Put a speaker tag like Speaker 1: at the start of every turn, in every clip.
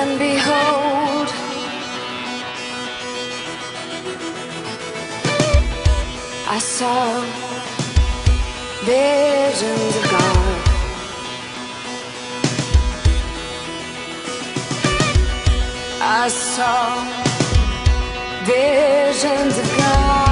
Speaker 1: and behold. I saw visions of God. I saw visions of God.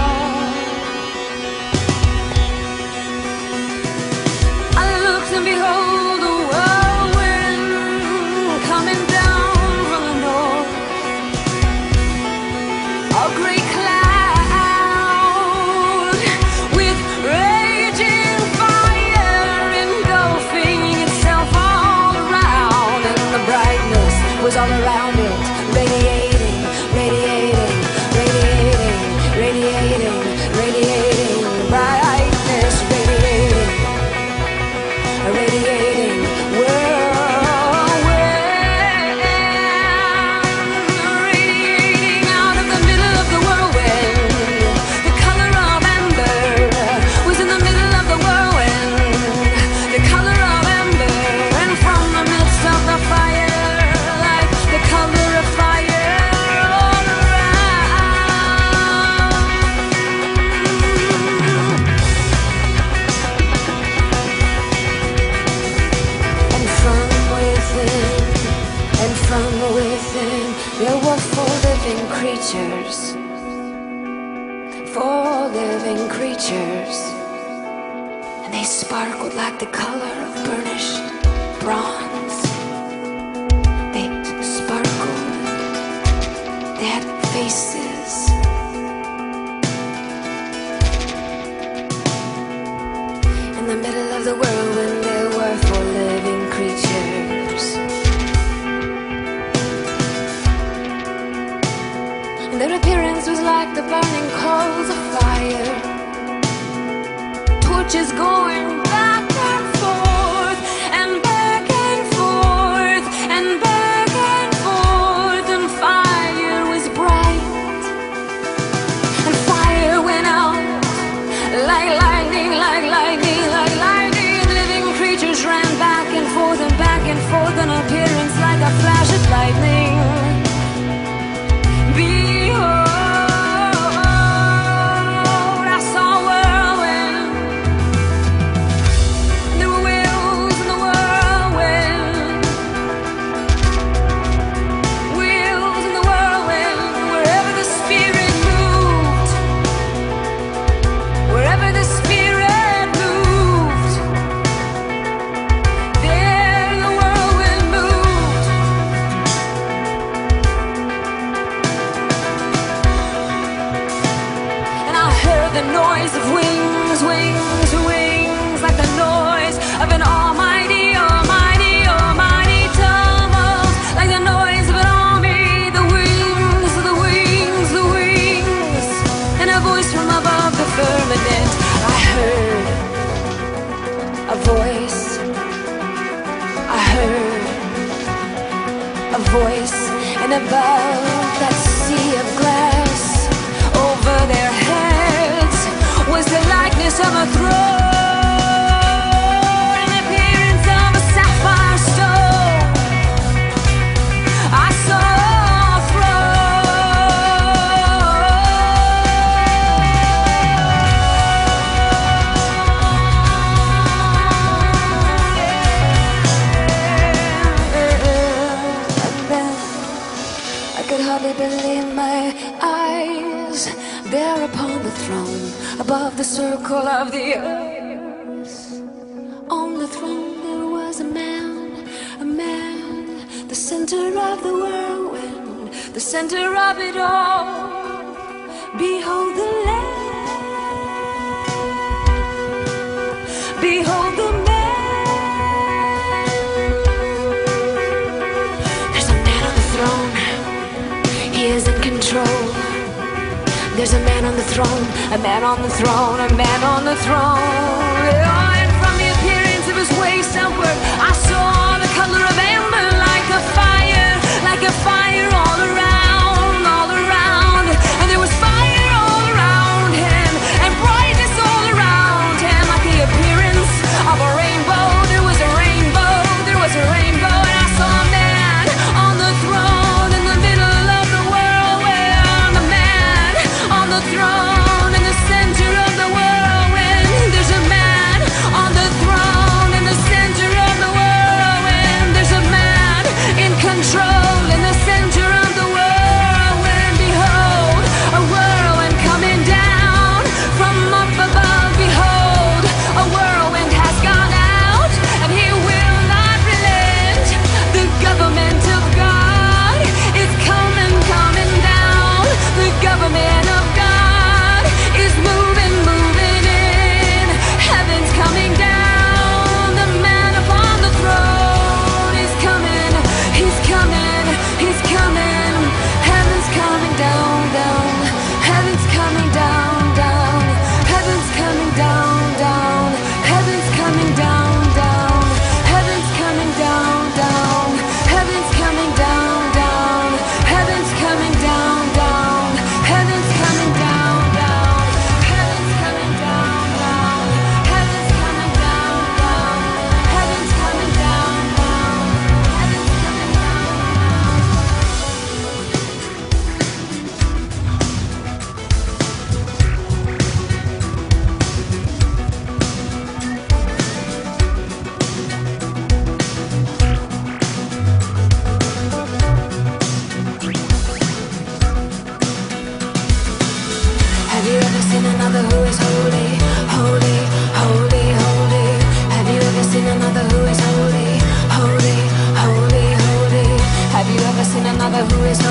Speaker 1: the middle of the world when there were four living creatures. And their appearance was like the burning coals of fire, torches going. and above that sea. eyes there upon the throne above the circle of the earth. On the throne there was a man a man the center of the whirlwind the center of it all. Behold the lamb. Behold the There's a man on the throne, a man on the throne, a man on the throne. Oh, and from the appearance of his waist outward, I saw the color of amber like a fire, like a fire all around.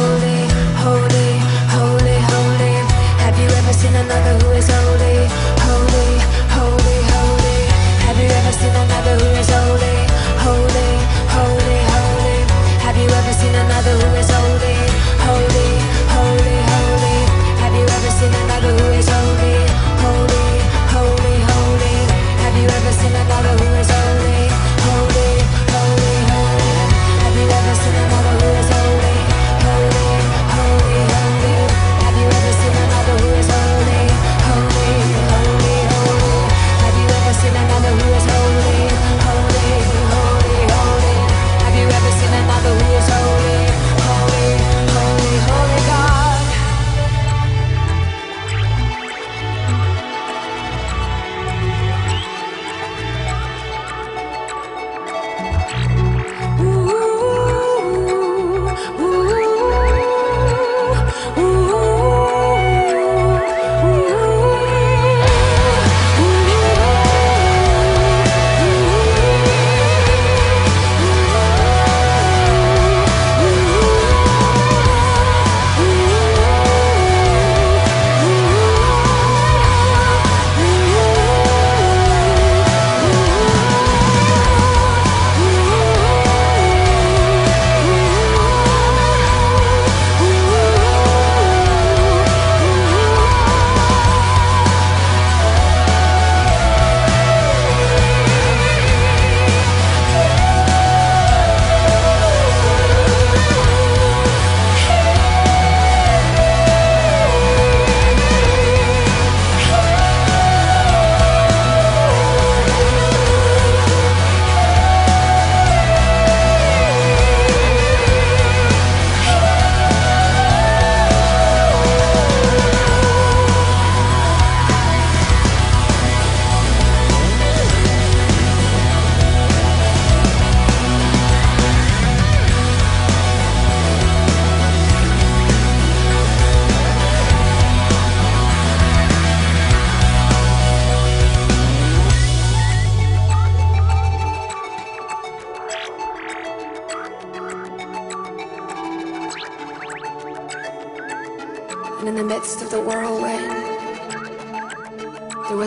Speaker 1: slowly holding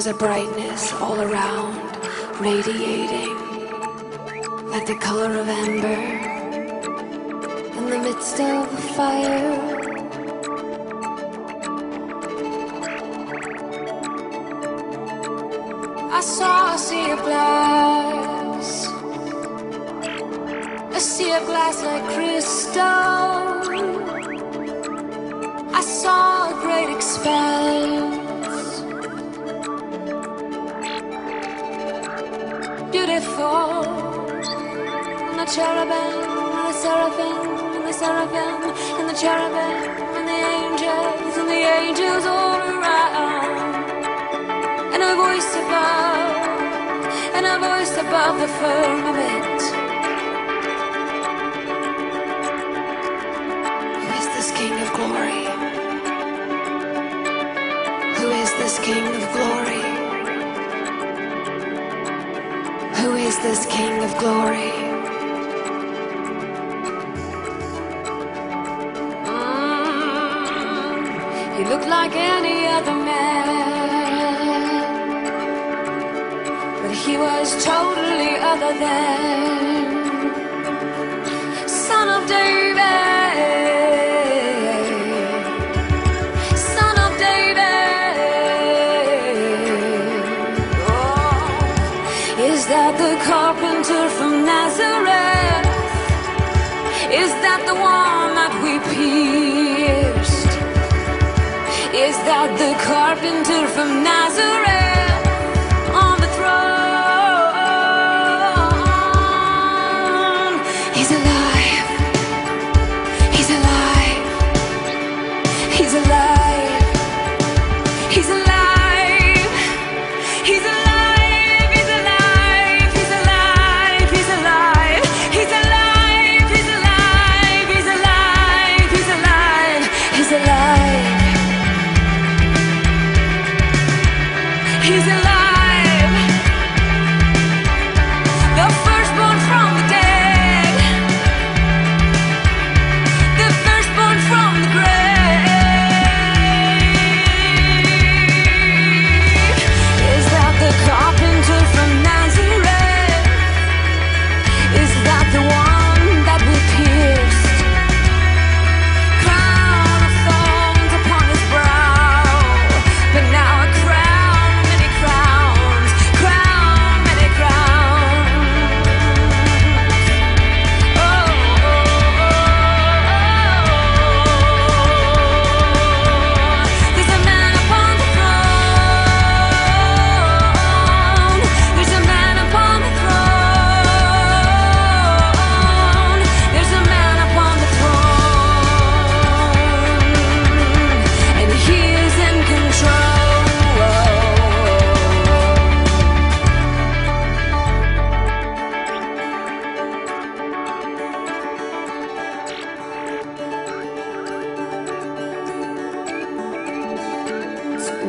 Speaker 1: a brightness all around, radiating like the color of amber. In the midst of the fire, I saw a sea of glass, a sea of glass like crystal. I saw a great expanse, seraphim, and the cherubim, and the angels, and the angels all around. And a voice above, and a voice above the firmament. Who is this King of glory? Who is this King of glory? Who is this King of glory? Like any other man, but he was totally other than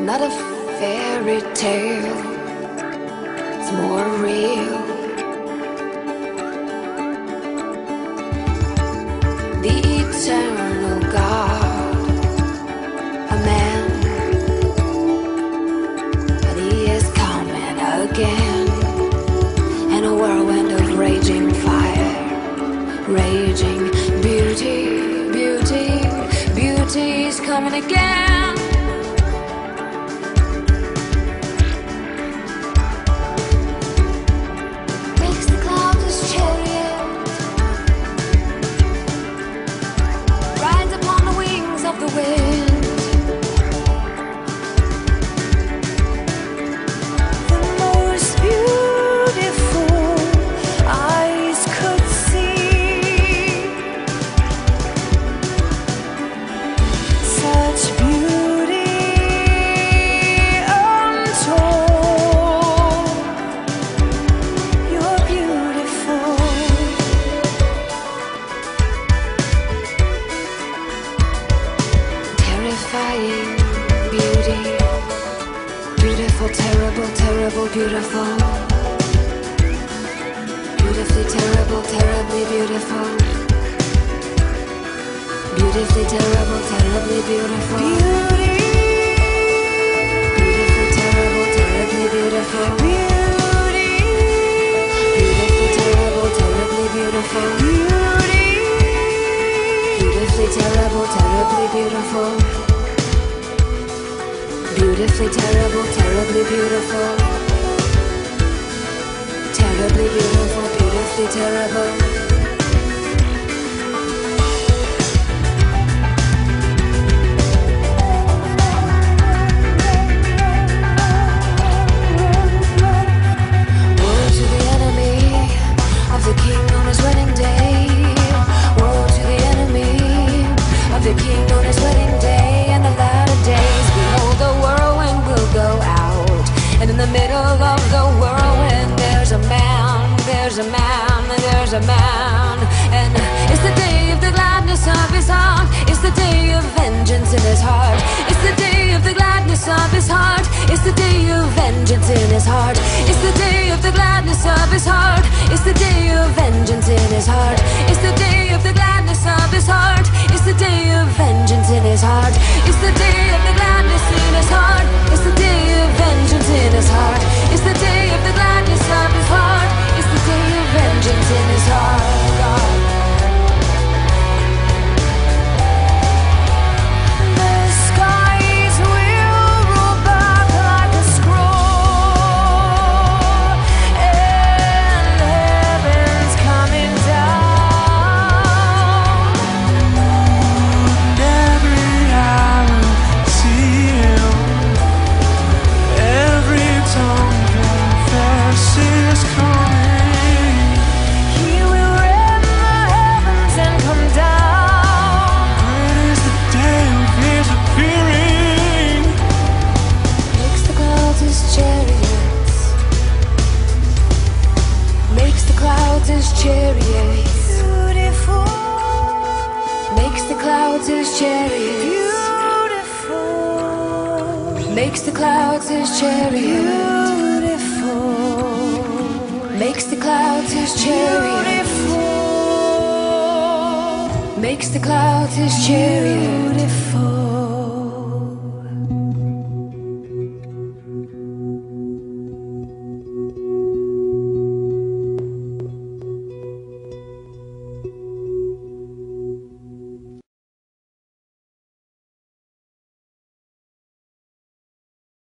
Speaker 1: not a fairy tale, it's more real. The eternal God, a man, and he is coming again in a whirlwind of raging fire, raging beauty, beauty, beauty's coming again. beautiful. Beautifully terrible, terribly beautiful. Terribly beautiful, beautifully terrible. Makes the clouds his chariot.
Speaker 2: Beautiful.
Speaker 1: Makes the clouds his chariot.
Speaker 2: Beautiful.
Speaker 1: Makes the clouds his chariot.
Speaker 2: Beautiful.